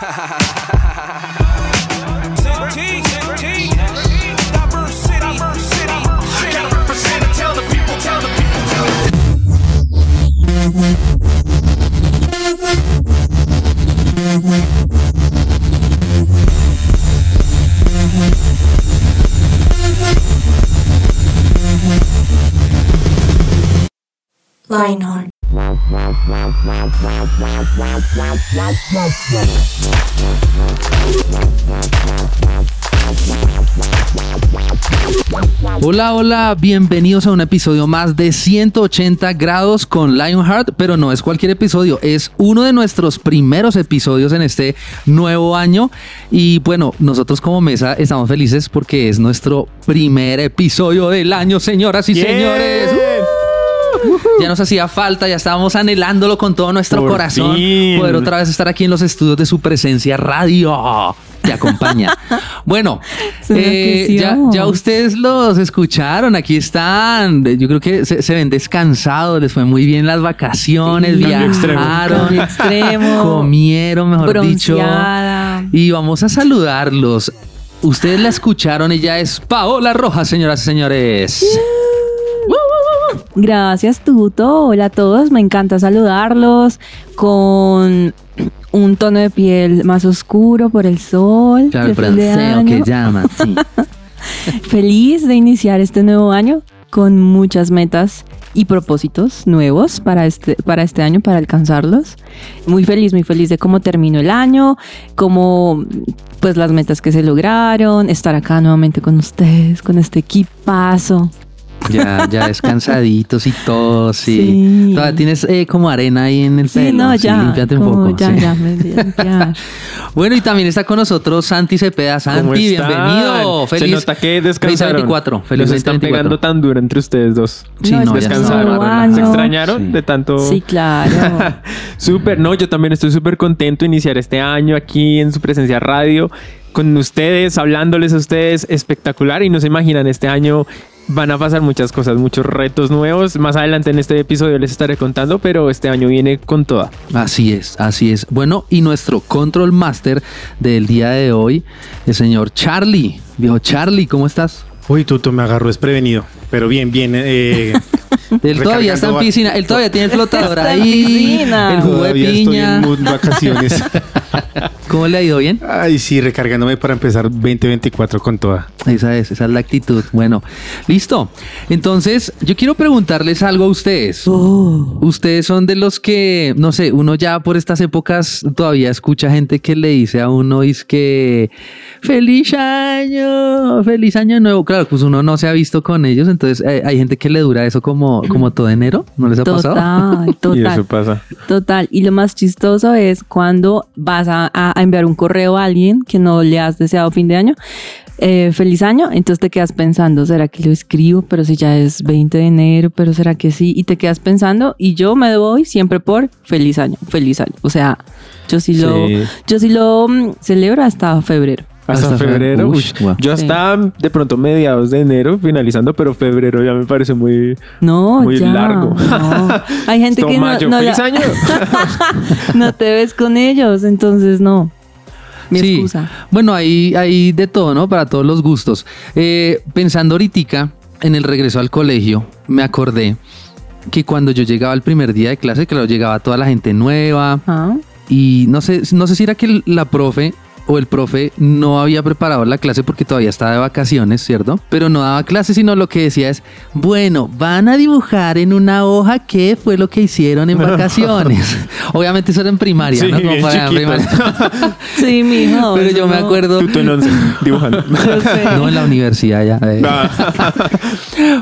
Ha ha ha ha ha ha Hola, hola, bienvenidos a un episodio más de 180 grados con Lionheart, pero no es cualquier episodio, es uno de nuestros primeros episodios en este nuevo año y bueno, nosotros como mesa estamos felices porque es nuestro primer episodio del año, señoras y señores. Ya nos hacía falta, ya estábamos anhelándolo con todo nuestro Por corazón. fin. Poder otra vez estar aquí en los estudios de su presencia radio. Te acompaña. bueno, eh, ya, ya ustedes los escucharon, aquí están. Yo creo que se, se ven descansados, les fue muy bien las vacaciones, Sí. Cambio extremo. viajaron, extremo. comieron, mejor dicho. Y vamos a saludarlos. Ustedes la escucharon, ella es Paola Rojas, señoras y señores. Gracias, Tuto. Hola a todos. Me encanta saludarlos con un tono de piel más oscuro por el sol. Claro, el bronceo que llaman, sí. Feliz de iniciar este nuevo año con muchas metas y propósitos nuevos para este, para este año, para alcanzarlos. Muy feliz, muy feliz de cómo terminó el año, cómo pues las metas que se lograron, estar acá nuevamente con ustedes, con este equipazo. Ya, ya descansaditos y todo, sí. Sí. Todavía tienes eh, como arena ahí en el Sí, pelo. no, ya. límpiate un poco. Ya, sí. ya, me voy a limpiar. Bueno, y también está con nosotros Santi Cepeda. ¿Cómo Santi, bienvenido. Feliz. Se nota que descansaron. 2024. Feliz están 2024. pegando tan duro entre ustedes dos. Sí, No, no, Descansaron. está. ¿Se extrañaron Sí. de tanto? Sí, claro. Súper, no, yo también estoy súper contento de iniciar este año aquí en su presencia radio, con ustedes, hablándoles a ustedes, espectacular. Y no se imaginan, este año van a pasar muchas cosas, muchos retos nuevos. Más adelante en este episodio les estaré contando, pero este año viene con toda. Así es, así es. Bueno, y nuestro control master del día de hoy, el señor Charlie. Viejo Charlie, ¿cómo estás? Uy, Tuto, me agarró desprevenido. Pero bien, bien. eh, Él todavía está en piscina, él todavía tiene el flotador Está en ahí, piscina. el jugo de todavía estoy piña. en vacaciones. ¿Cómo le ha ido bien? Ay, sí, recargándome para empezar 2024 con toda. Esa es, esa es la actitud. Bueno, listo. Entonces, yo quiero preguntarles algo a ustedes. Oh. Ustedes son de los que, no sé, uno ya por estas épocas todavía escucha gente que le dice a uno es que feliz año, feliz año nuevo. Claro, pues uno no se ha visto con ellos, entonces eh, hay gente que le dura eso como, como todo enero. ¿No les ha pasado? Total, Y total. eso pasa. Total. Y lo más chistoso es cuando vas a, a enviar un correo a alguien que no le has deseado fin de año. eh, feliz año, entonces te quedas pensando, ¿será que lo escribo? Pero si ya es 20 de enero, pero ¿será que sí? Y te quedas pensando y yo me voy siempre por feliz año, feliz año. O sea, yo sí lo, Sí. yo sí lo mm, celebro hasta febrero. Hasta, Hasta fe- febrero. Uy. Yo hasta de pronto mediados de enero finalizando, pero febrero ya me parece muy... No, Muy ya, largo. no. Hay gente que no, no la- no te ves con ellos, entonces no. Mi Sí. excusa. Bueno, hay, hay de todo, ¿no? Para todos los gustos. Eh, pensando ahorita en el regreso al colegio, me acordé que cuando yo llegaba el primer día de clase, claro, llegaba toda la gente nueva Ah. y no sé, no sé si era que la profe o el profe no había preparado la clase porque todavía estaba de vacaciones, ¿cierto? Pero no daba clase, sino lo que decía es, bueno, van a dibujar en una hoja qué fue lo que hicieron en vacaciones. Obviamente eso era en primaria, Sí, ¿no? Como bien para en chiquitos. primaria. Sí, mijo. Pero yo me acuerdo... Tú en once, dibujando. No en la universidad ya. eh.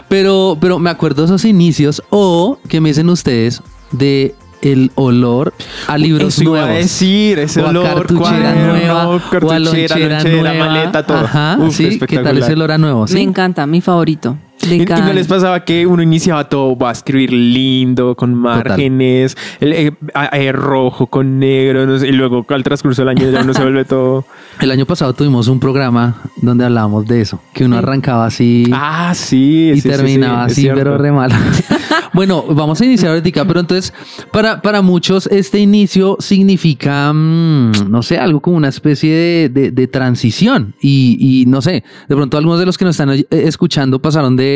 Pero, pero me acuerdo esos inicios o que me dicen ustedes de el olor a libros Eso iba a nuevos. decir, ese o a olor, cartuchera cuaderno, nueva, o a cartuchera, lonchera lonchera, nueva. maleta, todo. Ajá, Uf, sí, ¿qué tal ese olor a nuevo? Me ¿sí? encanta, mi favorito. Y, y no les pasaba que uno iniciaba todo, va a escribir lindo, con márgenes, el, eh, a- eh, rojo con negro, no sé, y luego al transcurso del año ya uno se vuelve todo. El año pasado tuvimos un programa donde hablábamos de eso, que uno arrancaba así Ah, sí. y sí, sí, terminaba sí, es así, pero re mal. bueno, vamos a iniciar ahorita, pero entonces, para, para muchos, este inicio significa, mm, no sé, algo como una especie de, de- de transición. Y, y no sé, de pronto algunos de los que nos están eh, escuchando pasaron de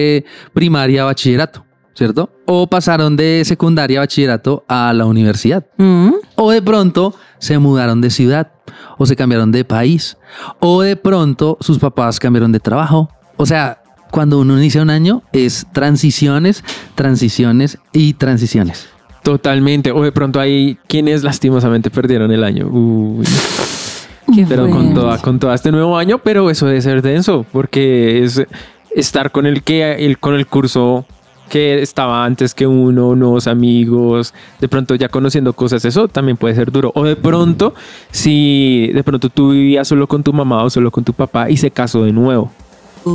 primaria a bachillerato, ¿cierto? O pasaron de secundaria a bachillerato a la universidad. Mm, O de pronto se mudaron de ciudad, o se cambiaron de país, o de pronto sus papás cambiaron de trabajo. O sea, cuando uno inicia un año es transiciones, transiciones y transiciones. Totalmente. O de pronto hay quienes lastimosamente perdieron el año. Uy. qué Pero con toda, con todo este nuevo año, pero eso debe ser denso, porque es estar con el que con el curso que estaba antes que uno, nuevos amigos, de pronto ya conociendo cosas, eso también puede ser duro. O de pronto, si de pronto tú vivías solo con tu mamá o solo con tu papá y se casó de nuevo.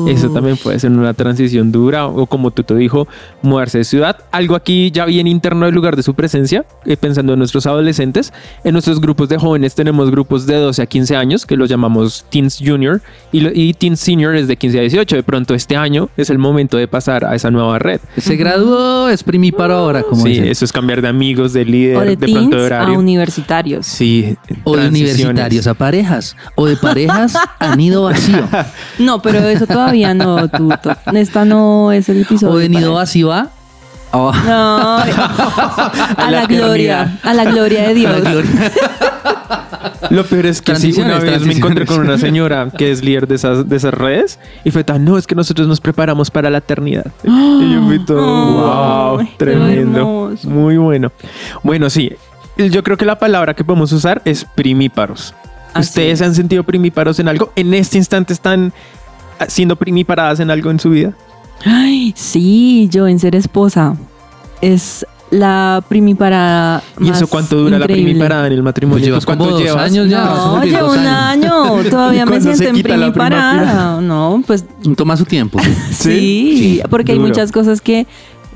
Eso Uf. también puede ser una transición dura o como tú te dijo, mudarse de ciudad. Algo aquí ya bien interno del lugar de su presencia, eh, pensando en nuestros adolescentes. En nuestros grupos de jóvenes tenemos grupos de 12 a 15 años que los llamamos Teens Junior y, lo- y Teens Senior es de 15 a 18. De pronto este año es el momento de pasar a esa nueva red. Se graduó, es primíparo ahora, como sí, dicen. eso es cambiar de amigos, de líder, O de, de, pronto de teens a horario. universitarios. Sí, O de universitarios a parejas, o de parejas a nido vacío, No, pero eso todavía no, Tuto. Esta no es el episodio. o de nido para- vacío a... a- No, a, la la, gloria, a la gloria de Dios. gloria. Lo peor es que sí, una vez me encontré con una señora que es líder de esas, de esas redes y fue tan, no, es que nosotros nos preparamos para la eternidad. y yo fui todo, wow, tremendo. Muy bueno. Bueno, sí, yo creo que la palabra que podemos usar es primíparos. Así ¿Ustedes es. se han sentido primíparos en algo? ¿En este instante están siendo primiparadas en algo en su vida? Ay, sí, yo en ser esposa. Es la primiparada. ¿Y eso cuánto dura la primiparada en el matrimonio? Pues llevas ¿Tú cuánto como dos llevas? años ya. No, llevo un año. Todavía me ¿Cuándo se siento en primiparada. No, pues Toma su tiempo. sí, porque hay muchas cosas que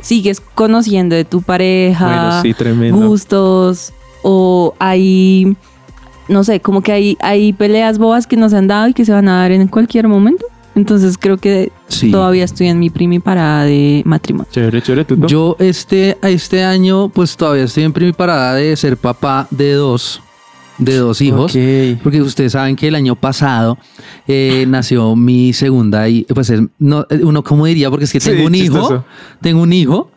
sigues conociendo de tu pareja. Bueno, sí, tremendo. gustos o hay, no sé, como que hay, hay peleas bobas que no se han dado y que se van a dar en cualquier momento. Entonces creo que Sí. todavía estoy en mi primiparada de matrimonio. Chévere, chévere, tú. Yo este, este año pues todavía estoy en primiparada de ser papá de dos, de dos hijos. Ok. Porque ustedes saben que el año pasado eh, nació mi segunda y pues es- no, uno como diría porque es que Sí, tengo un hijo, chistoso. tengo un hijo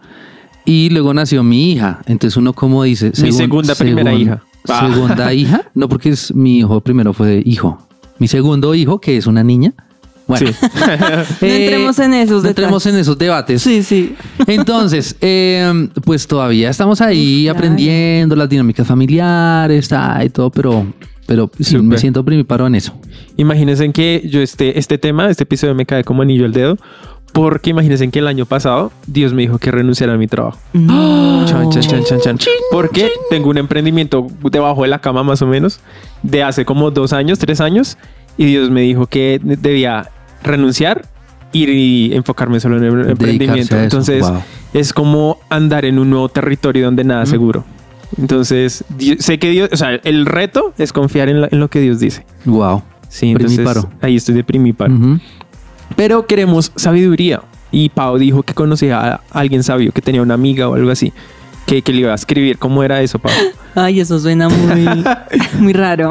y luego nació mi hija. Entonces uno como dice Mi segunda primera hija. Ah. Segunda hija, no porque es mi hijo primero fue hijo. Mi segundo hijo que es una niña. Bueno, Sí. No entremos en esos no entremos en esos debates. Sí, sí. Entonces, eh, pues todavía estamos ahí Claro. aprendiendo las dinámicas familiares y todo, pero, pero sí, me siento primiparo en eso. Imagínense que yo este, este tema, este episodio me cae como anillo al dedo, porque imagínense que el año pasado Dios me dijo que renunciara a mi trabajo. No. Chan, chan, chan, chan, chan. Porque tengo un emprendimiento debajo de la cama más o menos, de hace como dos años, tres años, y Dios me dijo que debía renunciar y enfocarme solo en el Dedicarse emprendimiento. Entonces Wow. es como andar en un nuevo territorio donde nada es seguro. Entonces, sé que Dios, o sea, el reto es confiar en, la- en lo que Dios dice. Wow. Sí, entonces ahí estoy de primíparo. Ujú. Pero queremos sabiduría. Y Pau dijo que conocía a alguien sabio, que tenía una amiga o algo así, que, que le iba a escribir. ¿Cómo era eso, Pau? Ay, eso suena muy, muy raro.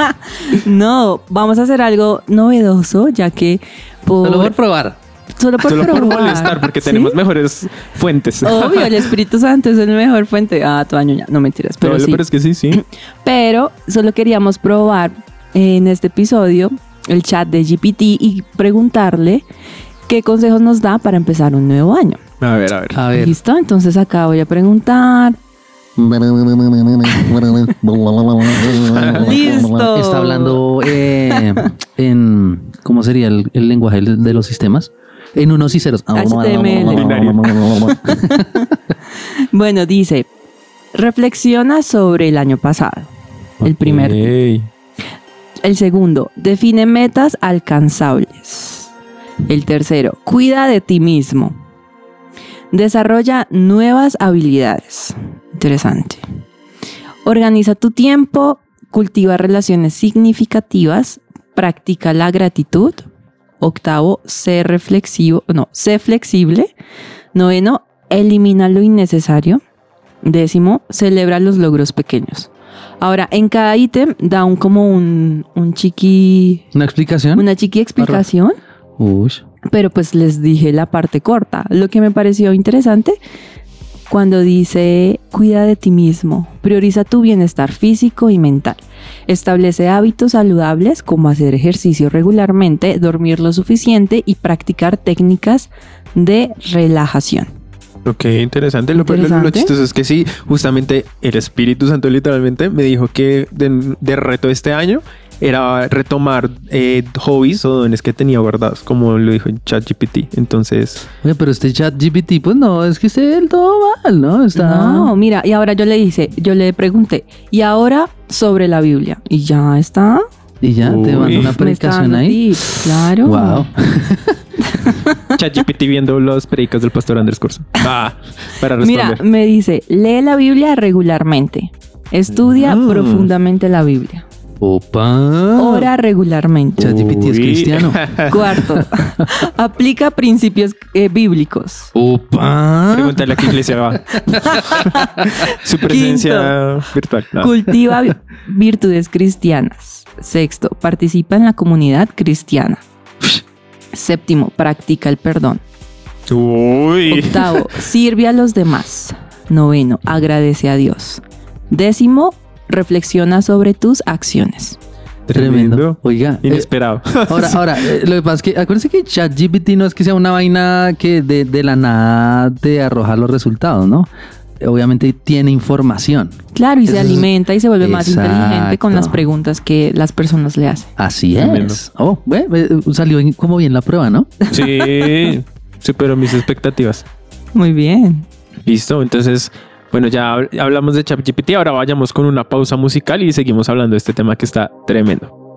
no, vamos a hacer algo novedoso, ya que por, Solo por probar. solo por Solo por probar, molestar, porque ¿sí? tenemos mejores fuentes. Obvio, el Espíritu Santo es el mejor fuente. Ah, tu año ya, no mentiras, pero Pero, sí. pero es que sí, sí. Pero solo queríamos probar en este episodio el chat de GPT y preguntarle qué consejos nos da para empezar un nuevo año. A ver, a ver. A ver. ¿Listo? Entonces acá voy a preguntar. Listo. Está hablando eh, en. ¿Cómo sería el, el lenguaje de los sistemas? En unos y ceros. HTML. Bueno, dice, reflexiona sobre el año pasado. El primer. El segundo, define metas alcanzables. El tercero, cuida de ti mismo. Desarrolla nuevas habilidades. Interesante. Organiza tu tiempo, cultiva relaciones significativas, practica la gratitud. Octavo, sé reflexivo, no, sé flexible. Noveno, elimina lo innecesario. Décimo, celebra los logros pequeños. Ahora, en cada ítem da un como un, un chiqui, ¿Una explicación? una chiqui explicación Uy. Pero pues les dije la parte corta. Lo que me pareció interesante cuando dice cuida de ti mismo, prioriza tu bienestar físico y mental, establece hábitos saludables como hacer ejercicio regularmente, dormir lo suficiente y practicar técnicas de relajación. Ok, interesante. Lo, lo- lo Interesante. chistoso es que sí, justamente el Espíritu Santo literalmente me dijo que de, de reto este año era retomar eh, hobbies o dones que tenía guardados, como lo dijo ChatGPT. Entonces, Oye, pero este chat GPT, pues no, es que esté del todo mal, ¿no? Está... No, mira, y ahora yo le hice, yo le pregunté, y ahora sobre la Biblia, y ya está. Y ya, te Uy. manda una Me está predicación ahí. tips, claro. Wow. ChatGPT viendo los predicas del pastor Andrés Corso. Ah, para Mira, responder. me dice, lee la Biblia regularmente. Estudia Mm. profundamente la Biblia. Opa. Ora regularmente. ChatGPT es cristiano. Cuarto, aplica principios eh, bíblicos. Opa. Pregúntale a qué iglesia va. Su presencia virtual. Cultiva vi- virtudes cristianas. Sexto, participa en la comunidad cristiana. Séptimo, practica el perdón. Uy. Octavo, sirve a los demás. Noveno, agradece a Dios. Décimo, reflexiona sobre tus acciones. Tremendo. Oiga. eh, Inesperado. ahora, ahora, eh, lo que pasa es que acuérdense que ChatGPT no es que sea una vaina que de, de la nada te arroja los resultados, ¿no? Obviamente tiene información. Claro, y Eso se alimenta y se vuelve más inteligente con las preguntas que las personas le hacen. Así Tremendo. es. Oh, salió como bien la prueba, ¿no? Sí, superó mis expectativas. Muy bien. Listo, entonces, bueno, ya hab- hablamos de ChatGPT, ahora vayamos con una pausa musical y seguimos hablando de este tema que está tremendo.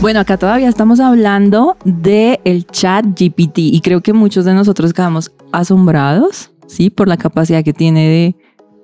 Bueno, acá todavía estamos hablando de el chat GPT y creo que muchos de nosotros quedamos asombrados, ¿sí? Por la capacidad que tiene de,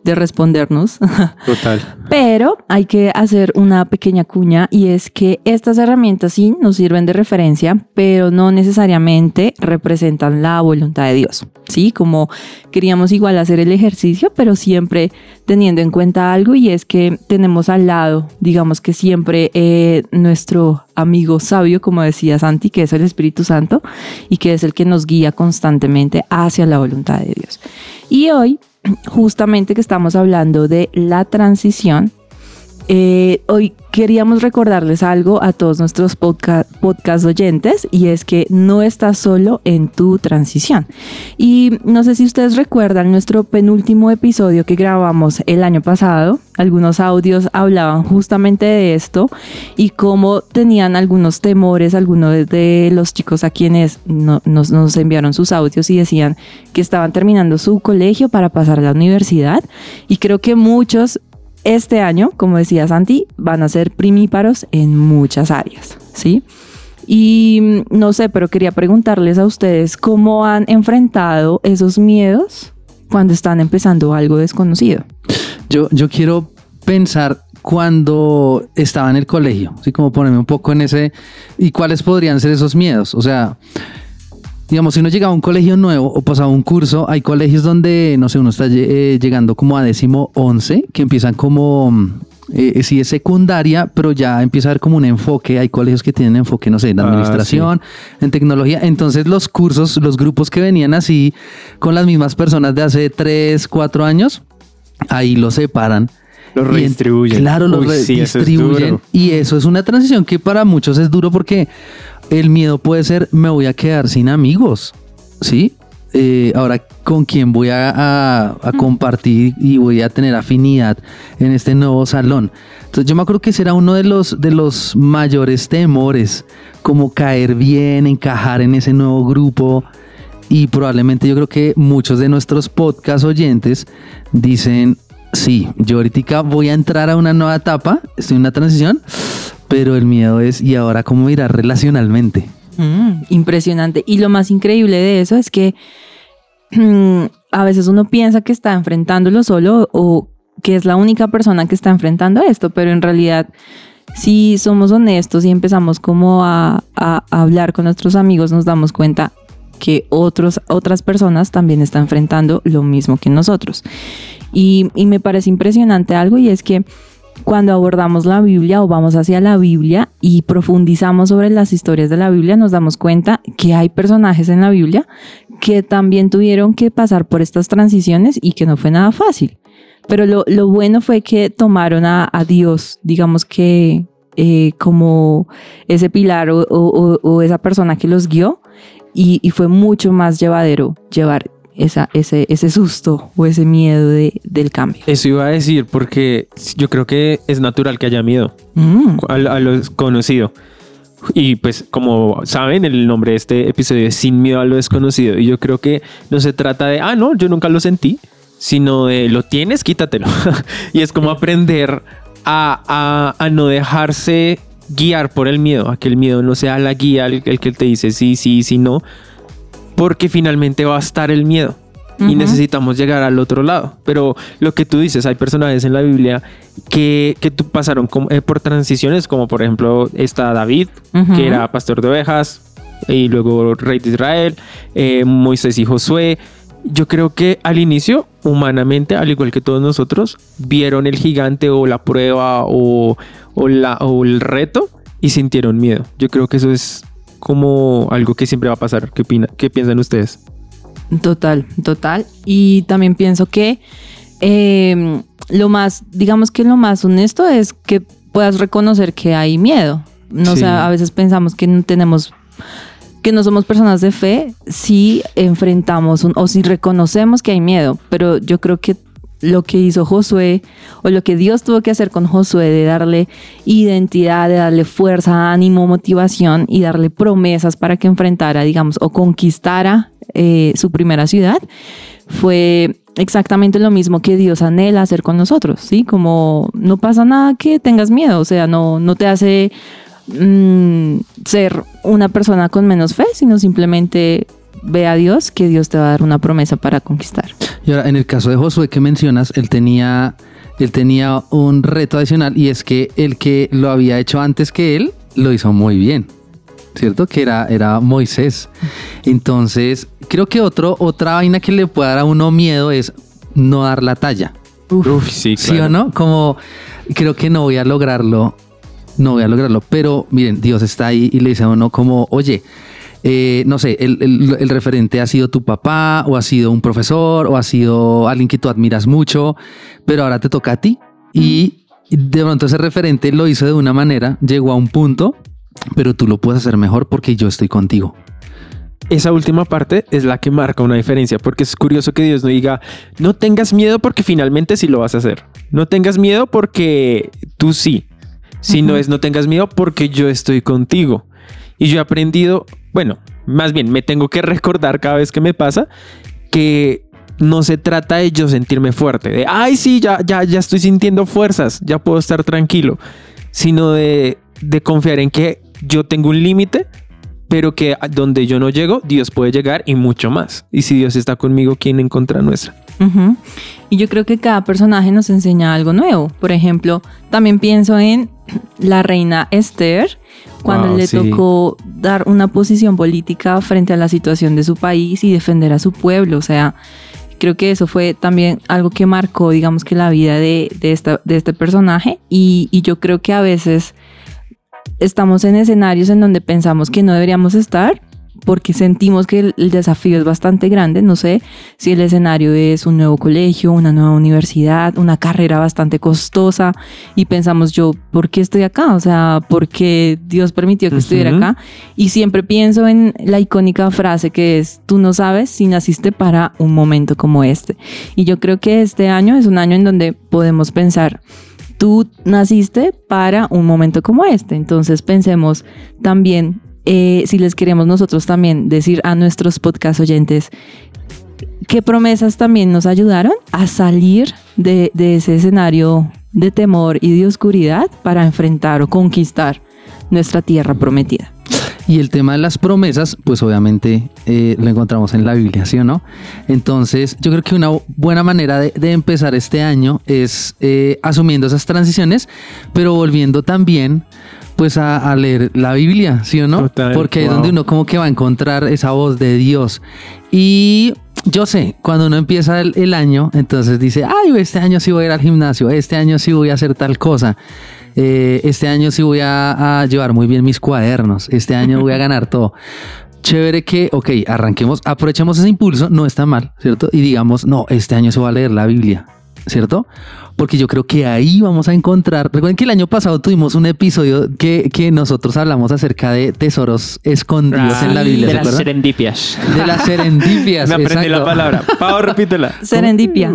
de respondernos. Total. Pero hay que hacer una pequeña cuña y es que estas herramientas sí nos sirven de referencia, pero no necesariamente representan la voluntad de Dios. Sí, como queríamos igual hacer el ejercicio, pero siempre teniendo en cuenta algo y es que tenemos al lado, digamos que siempre eh, nuestro amigo sabio, como decía Santi, que es el Espíritu Santo y que es el que nos guía constantemente hacia la voluntad de Dios. Y hoy justamente que estamos hablando de la transición, Eh, hoy queríamos recordarles algo a todos nuestros podcast, oyentes y es que no estás solo en tu transición. Y no sé si ustedes recuerdan nuestro penúltimo episodio que grabamos el año pasado. Algunos audios hablaban justamente de esto y cómo tenían algunos temores, algunos de los chicos a quienes no- nos, nos enviaron sus audios y decían que estaban terminando su colegio para pasar a la universidad. Y creo que muchos este año, como decía Santi, van a ser primíparos en muchas áreas, ¿sí? Y mm, no sé, pero quería preguntarles a ustedes cómo han enfrentado esos miedos cuando están empezando algo desconocido. Yo, yo quiero pensar cuando estaba en el colegio, así como ponerme un poco en ese y cuáles podrían ser esos miedos. O sea, digamos, si uno llega a un colegio nuevo o pasaba un curso, hay colegios donde, no sé, uno está eh, llegando como a décimo once, que empiezan como, mm, eh, sí es secundaria, pero ya empieza a haber como un enfoque. Hay colegios que tienen enfoque, no sé, en Ah, administración, en tecnología. Entonces los cursos, los grupos que venían así con las mismas personas de hace tres, cuatro años, ahí los separan. Los en- redistribuyen. Claro, los Uy, sí, eso es redistribuyen. y eso es una transición que para muchos es duro porque el miedo puede ser, me voy a quedar sin amigos, ¿sí? Eh, ahora, ¿con quién voy a, a- a compartir y voy a tener afinidad en este nuevo salón? Entonces yo me acuerdo que ese era uno de los, de los mayores temores, como caer bien, encajar en ese nuevo grupo. Y probablemente yo creo que muchos de nuestros podcast oyentes dicen, sí, yo ahorita voy a entrar a una nueva etapa, estoy en una transición, pero el miedo es, ¿y ahora cómo irá relacionalmente? Mm, impresionante. Y lo más increíble de eso es que a veces uno piensa que está enfrentándolo solo o que es la única persona que está enfrentando esto, pero en realidad si somos honestos y empezamos como a, hablar con nuestros amigos, nos damos cuenta que otros, otras personas también están enfrentando lo mismo que nosotros. Y me parece impresionante algo y es que cuando abordamos la Biblia o vamos hacia la Biblia y profundizamos sobre las historias de la Biblia, nos damos cuenta que hay personajes en la Biblia que también tuvieron que pasar por estas transiciones y que no fue nada fácil. Pero lo, bueno fue que tomaron a, Dios, digamos que eh, como ese pilar o, esa persona que los guió y fue mucho más llevadero llevar esa, ese, ese susto o ese miedo de- del cambio. Eso iba a decir porque yo creo que es natural que haya miedo Mm. a, a lo desconocido. Y pues como saben, el nombre de este episodio es Sin miedo a lo desconocido. Y yo creo que no se trata de, ah, no, yo nunca lo sentí, sino de, lo tienes, quítatelo. y es como aprender a, a- a no dejarse guiar por el miedo, a que el miedo no sea la guía, el, el que te dice sí, sí, sí, no, porque finalmente va a estar el miedo. Y necesitamos llegar al otro lado. Pero lo que tú dices, hay personajes en la Biblia que, que pasaron eh, por transiciones, como por ejemplo está David, que era pastor de ovejas, y luego rey de Israel, eh, Moisés y Josué. Yo creo que al inicio, humanamente, al igual que todos nosotros, vieron el gigante o la prueba o, o la, o el reto y sintieron miedo. Yo creo que eso es como algo que siempre va a pasar. ¿Qué, opina, qué piensan ustedes? Total, total. Y también pienso que eh, lo más, digamos que lo más honesto es que puedas reconocer que hay miedo. No Sí. sé, a veces pensamos que no tenemos, que no somos personas de fe si enfrentamos un- o si reconocemos que hay miedo. Pero yo creo que lo que hizo Josué o lo que Dios tuvo que hacer con Josué de darle identidad, de darle fuerza, ánimo, motivación y darle promesas para que enfrentara, digamos, o conquistara eh, su primera ciudad, fue exactamente lo mismo que Dios anhela hacer con nosotros, ¿sí? Como no pasa nada que tengas miedo, o sea, no, no te hace mm, ser una persona con menos fe, sino simplemente ve a Dios que Dios te va a dar una promesa para conquistar. Y ahora, en el caso de Josué que mencionas, él tenía, él tenía un reto adicional y es que el que lo había hecho antes que él, lo hizo muy bien. ¿Cierto? Que era, era Moisés. Entonces, creo que otro, otra vaina que le puede dar a uno miedo es no dar la talla. Uf, sí, ¿Sí o no? Como creo que no voy a lograrlo, no voy a lograrlo, pero miren, Dios está ahí y le dice a uno como, oye, eh, no sé, el, el- el referente ha sido tu papá o ha sido un profesor o ha sido alguien que tú admiras mucho, pero ahora te toca a ti y de pronto ese referente lo hizo de una manera, llegó a un punto, pero tú lo puedes hacer mejor porque yo estoy contigo. Esa última parte es la que marca una diferencia, porque es curioso que Dios no diga, no tengas miedo porque finalmente sí lo vas a hacer. No tengas miedo porque tú sí. Sino es no tengas miedo porque yo estoy contigo. Y yo he aprendido, bueno, más bien me tengo que recordar cada vez que me pasa que no se trata de yo sentirme fuerte, de, ay, sí, ya, ya, ya estoy sintiendo fuerzas, ya puedo estar tranquilo, sino de, de confiar en que yo tengo un límite, pero que donde yo no llego, Dios puede llegar y mucho más. Y si Dios está conmigo, ¿quién en contra nuestra? Ujú. Y yo creo que cada personaje nos enseña algo nuevo. Por ejemplo, también pienso en la reina Esther, cuando Wow, le sí. tocó dar una posición política frente a la situación de su país y defender a su pueblo. O sea, creo que eso fue también algo que marcó, digamos que la vida de, de, esta, de este personaje. Y, y yo creo que a veces estamos en escenarios en donde pensamos que no deberíamos estar porque sentimos que el, el desafío es bastante grande. No sé si el escenario es un nuevo colegio, una nueva universidad, una carrera bastante costosa y pensamos yo, ¿por qué estoy acá? O sea, ¿por qué Dios permitió que estuviera acá? Y siempre pienso en la icónica frase que es, tú no sabes si naciste para un momento como este. Y yo creo que este año es un año en donde podemos pensar, tú naciste para un momento como este. Entonces pensemos también, eh, si les queremos nosotros también decir a nuestros podcast oyentes, qué promesas también nos ayudaron a salir de, de ese escenario de temor y de oscuridad para enfrentar o conquistar nuestra tierra prometida. Y el tema de las promesas, pues obviamente eh, lo encontramos en la Biblia, ¿sí o no? Entonces, yo creo que una buena manera de, de empezar este año es eh, asumiendo esas transiciones, pero volviendo también pues a, a leer la Biblia, ¿sí o no? Total, Porque es donde uno como que va a encontrar esa voz de Dios. Y yo sé, cuando uno empieza el, el año, entonces dice, ay, este año sí voy a ir al gimnasio, este año sí voy a hacer tal cosa. Eh, este año sí voy a, a llevar muy bien mis cuadernos, este año voy a ganar todo. Chévere que, ok, arranquemos, aprovechemos ese impulso, no está mal, ¿cierto? Y digamos, no, este año se va a leer la Biblia, ¿cierto? Porque yo creo que ahí vamos a encontrar. Recuerden que el año pasado tuvimos un episodio que, que nosotros hablamos acerca de tesoros escondidos en la Biblia, de ¿se las acuerdan? serendipias. De las serendipias. Me aprendí la palabra. Pau, repítela. Serendipia.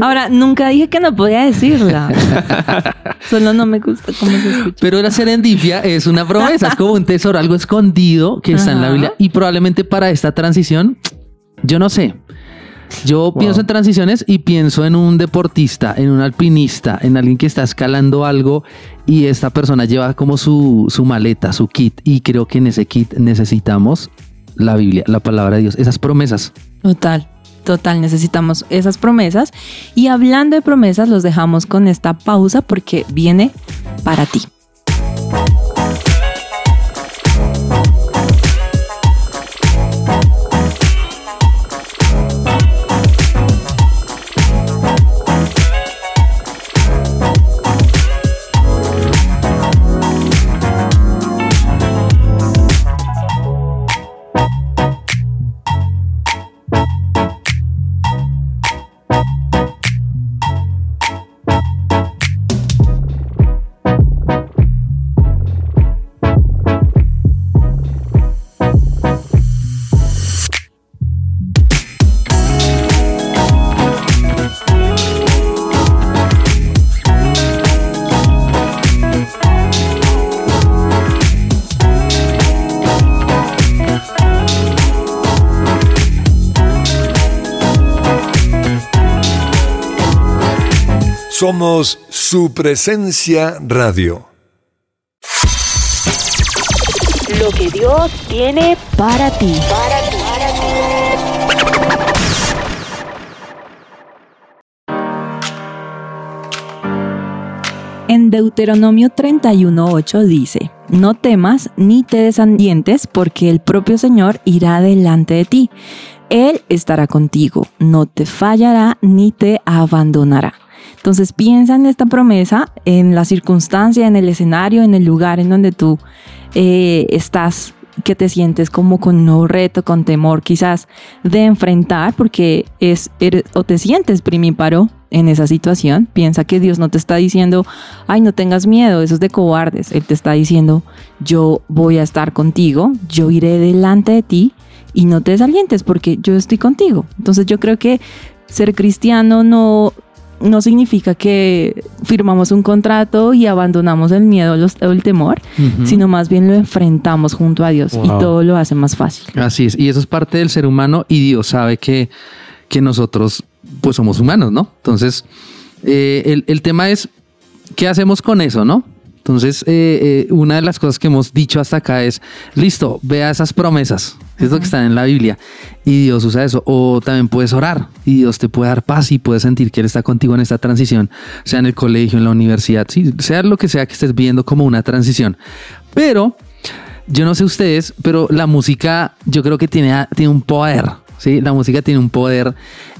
Ahora, nunca dije que no podía decirla. Solo no me gusta cómo se escucha. Pero la serendipia es una promesa, es como un tesoro, algo escondido que está en la. Biblia. Y probablemente para esta transición, yo no sé. Yo pienso en transiciones y pienso en un deportista, en un alpinista, en alguien que está escalando algo y esta persona lleva como su, su maleta, su kit. Y creo que en ese kit necesitamos la Biblia, la palabra de Dios, esas promesas. Total, total, necesitamos esas promesas. Y hablando de promesas, los dejamos con esta pausa porque viene para ti. Somos su presencia radio. Lo que Dios tiene Para ti. En Deuteronomio 31.8 dice, no temas ni te desalientes porque el propio Señor irá delante de ti. Él estará contigo, no te fallará ni te abandonará. Entonces piensa en esta promesa, en la circunstancia, en el escenario, en el lugar en donde tú eh, estás que te sientes como con un reto, con temor quizás de enfrentar, porque es, o te sientes primíparo en esa situación, piensa que Dios no te está diciendo, ay, no tengas miedo, eso es de cobardes. Él te está diciendo, yo voy a estar contigo, yo iré delante de ti y no te desalientes porque yo estoy contigo. Entonces yo creo que ser cristiano no, no significa que firmamos un contrato y abandonamos el miedo los- o el temor, sino más bien lo enfrentamos junto a Dios y todo lo hace más fácil. Así es, y eso es parte del ser humano y Dios sabe que, que nosotros pues somos humanos, ¿no? Entonces, eh, el, el tema es, ¿qué hacemos con eso, no? Entonces, eh, eh, una de las cosas que hemos dicho hasta acá es, listo, vea esas promesas, es lo que están en la Biblia, y Dios usa eso. O también puedes orar, y Dios te puede dar paz y puedes sentir que Él está contigo en esta transición, sea en el colegio, en la universidad, sí, sea lo que sea que estés viendo como una transición. Pero yo no sé ustedes, pero la música yo creo que tiene, tiene un poder, ¿sí? La música tiene un poder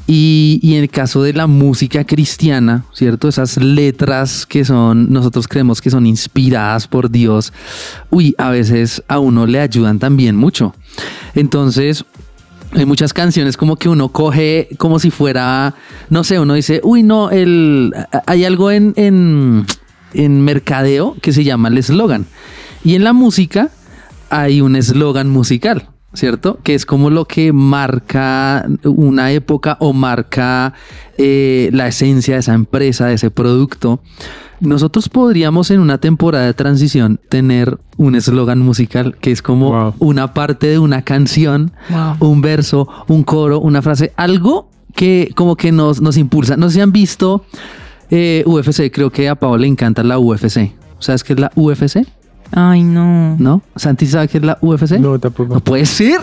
y, en el caso de la música cristiana, ¿cierto? Esas letras que son, nosotros creemos que son inspiradas por Dios, uy, a veces a uno le ayudan también mucho. Entonces, hay muchas canciones como que uno coge como si fuera, no sé, uno dice, uy, no, el, hay algo en, en mercadeo que se llama el eslogan. Y en la música hay un eslogan musical, ¿cierto? Que es como lo que marca una época o marca eh, la esencia de esa empresa, de ese producto. Nosotros podríamos en una temporada de transición tener un eslogan musical que es como Wow. una parte de una canción, un verso, un coro, una frase, algo que como que nos, nos impulsa. No sé si han visto eh, UFC, creo que a Pablo le encanta la UFC. ¿Sabes qué es la UFC? Ay, no. ¿No? ¿Santi sabe qué es la UFC? No, tampoco. No puede ser.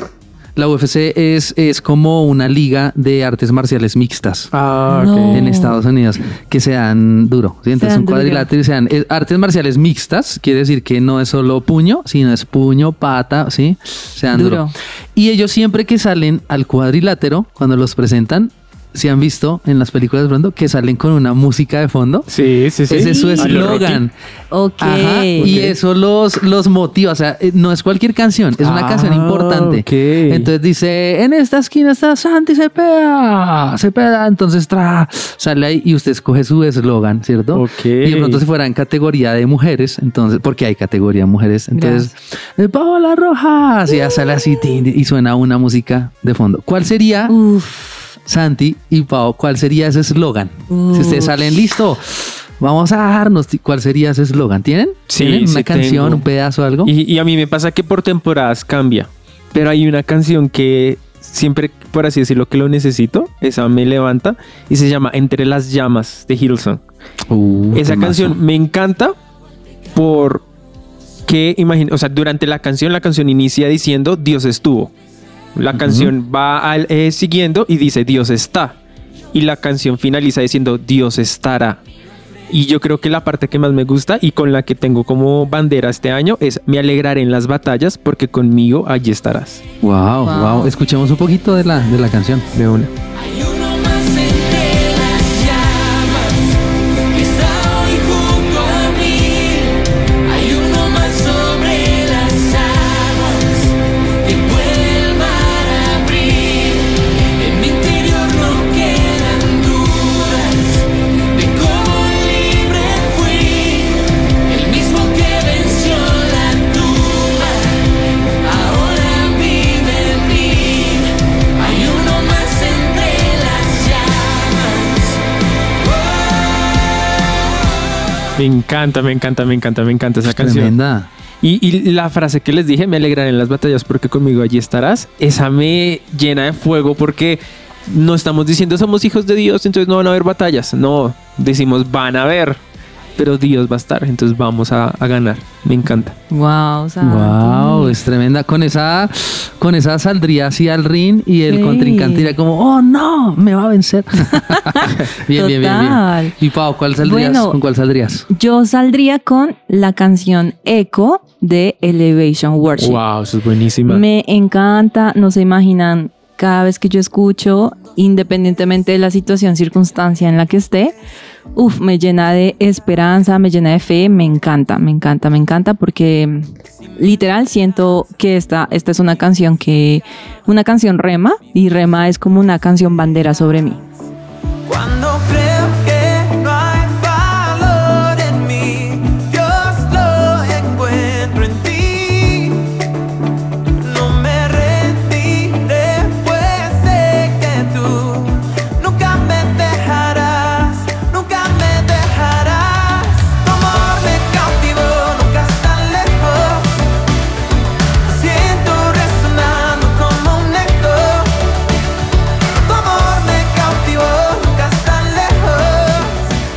La UFC es, es como una liga de artes marciales mixtas. Ah, ok. No. En Estados Unidos, que se dan duro. ¿sí? Entonces, dan un cuadrilátero y se dan eh, artes marciales mixtas, quiere decir que no es solo puño, sino es puño, pata, ¿sí? Se dan duro. Duro. Y ellos siempre que salen al cuadrilátero, cuando los presentan, si han visto en las películas de pronto que salen con una música de fondo. Sí, sí, sí. Ese es su eslogan. Ok. Ajá, y eso los, los motiva. O sea, eh, no es cualquier canción, es una Ah, canción importante. ok. Entonces dice: En esta esquina está Santi Cepeda, Cepeda. Entonces tra, sale ahí y usted escoge su eslogan, ¿cierto? Ok. Y de pronto, si fuera en categoría de mujeres, entonces, porque hay categoría de mujeres, entonces, Paola Rojas, y ya sale así y suena una música de fondo. ¿Cuál sería? Uf. Santi y Pau, ¿cuál sería ese eslogan? Si ustedes salen, listo, vamos a darnos. ¿Cuál sería ese eslogan? ¿Tienen? Sí, ¿Tienen una sí canción, tengo. un pedazo, algo? Y, y a mí me pasa que por temporadas cambia. Pero hay una canción que siempre, por así decirlo, que lo necesito. Esa me levanta. Y se llama Entre las llamas de Hillsong. Uh, Esa canción me encanta por que imagina, o sea, durante la canción la canción inicia diciendo Dios estuvo. La canción va al- eh, siguiendo y dice Dios está. Y la canción finaliza diciendo Dios estará. Y yo creo que la parte que más me gusta y con la que tengo como bandera este año es me alegraré en las batallas porque conmigo allí estarás. Wow, wow, Wow. Escuchemos un poquito de la, de la canción. De una. Encanta, me encanta, me encanta, me encanta esa canción. Tremenda. Y, y la frase que les dije, me alegraré en las batallas porque conmigo allí estarás, esa me llena de fuego porque no estamos diciendo somos hijos de Dios, entonces no van a haber batallas. No, decimos van a haber, pero Dios va a estar, entonces vamos a, a ganar. Me encanta. Wow, Santi. Wow, es tremenda. Con esa, con esa saldría así al ring y el Sí. contrincante diría como, oh no, me va a vencer. bien, bien, bien. Y Pau, ¿cuál saldrías? Bueno. ¿Con cuál saldrías? Yo saldría con la canción Echo de Elevation Worship. Wow, eso es buenísima. Me encanta, no se imaginan, cada vez que yo escucho, independientemente de la situación, circunstancia en la que esté, uf, me llena de esperanza, me llena de fe, me encanta, me encanta, me encanta porque mm, literal siento que esta, esta es una canción que, una canción rema y rema es como una canción bandera sobre mí. Cuando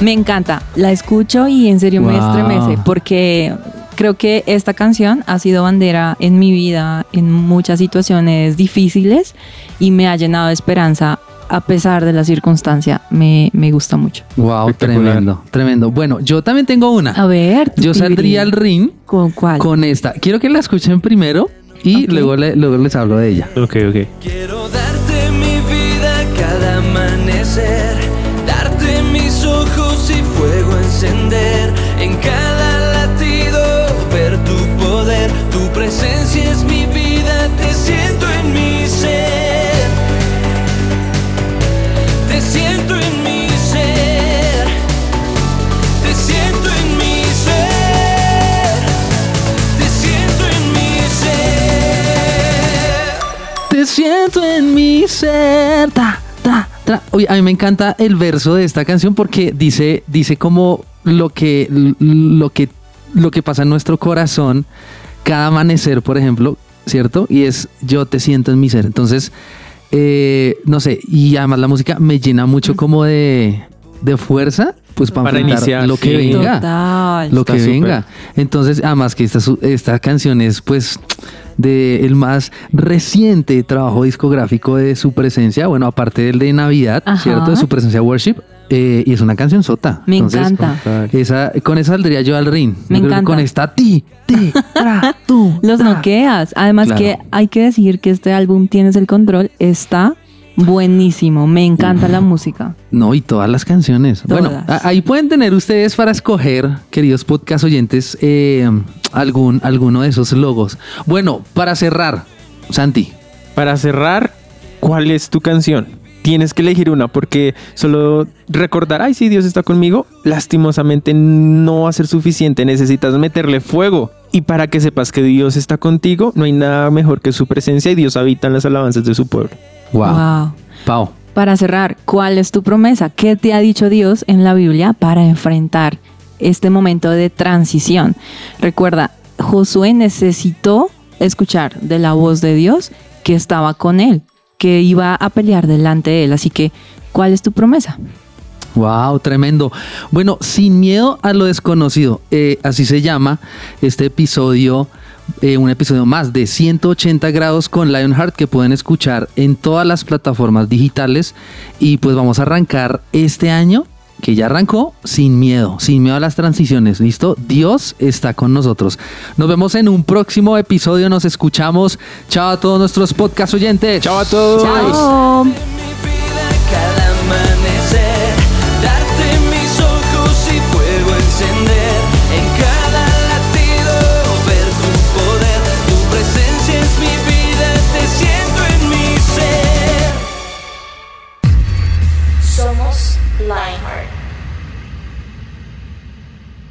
Me encanta, la escucho y en serio me estremece porque creo que esta canción ha sido bandera en mi vida en muchas situaciones difíciles y me ha llenado de esperanza a pesar de la circunstancia. Me, me gusta mucho. Wow, tremendo, tremendo. Bueno, yo también tengo una. A ver, Yo saldría al ring ¿Con cuál? con esta. Quiero que la escuchen primero y luego, le- luego les hablo de ella. Ok, ok. Quiero darte mi vida cada amanecer, en cada latido, ver tu poder, tu presencia es mi vida, te siento en mi ser, te siento en mi ser, te siento en mi ser, te siento en mi ser. Te siento en mi ser. Oye, a mí me encanta el verso de esta canción porque dice, dice como lo que, lo que, lo que pasa en nuestro corazón cada amanecer, por ejemplo, ¿cierto? Y es yo te siento en mi ser. Entonces, eh, no sé, y además la música me llena mucho como de, de fuerza, pues para, Para enfrentar iniciar, lo que sí. venga Total. lo Está que venga. Entonces, además que esta, esta canción es pues de el más reciente trabajo discográfico de su presencia, bueno, aparte del de Navidad, Ajá. ¿cierto? De su presencia Worship. eh, y es una canción sota. Me encanta. Esa, con esa saldría yo al ring. Me encanta. Con esta ti, ti, tra, tú. Los noqueas. Además Claro. que hay que decir que este álbum Tienes el Control está buenísimo. Me encanta la música. No, y todas las canciones. Bueno, Todas. ahí pueden tener ustedes para escoger, queridos podcast oyentes, eh, algún, alguno de esos logos. Bueno, para cerrar, Santi, Para cerrar, ¿cuál es tu canción? Tienes que elegir una porque solo recordar, ay, sí, Dios está conmigo, lastimosamente no va a ser suficiente. Necesitas meterle fuego. Y para que sepas que Dios está contigo, no hay nada mejor que su presencia y Dios habita en las alabanzas de su pueblo. Wow. Wow. Pau. Para cerrar, ¿cuál es tu promesa? ¿Qué te ha dicho Dios en la Biblia para enfrentar este momento de transición? Recuerda, Josué necesitó escuchar de la voz de Dios que estaba con él, que iba a pelear delante de él. Así que, ¿cuál es tu promesa? Wow, tremendo. Bueno, sin miedo a lo desconocido, eh, así se llama este episodio, eh, un episodio más de 180 grados con Lionheart que pueden escuchar en todas las plataformas digitales y pues vamos a arrancar este año que ya arrancó sin miedo, sin miedo a las transiciones, ¿listo? Dios está con nosotros. Nos vemos en un próximo episodio, nos escuchamos. Chao a todos nuestros podcast oyentes. Chao a todos. Chao.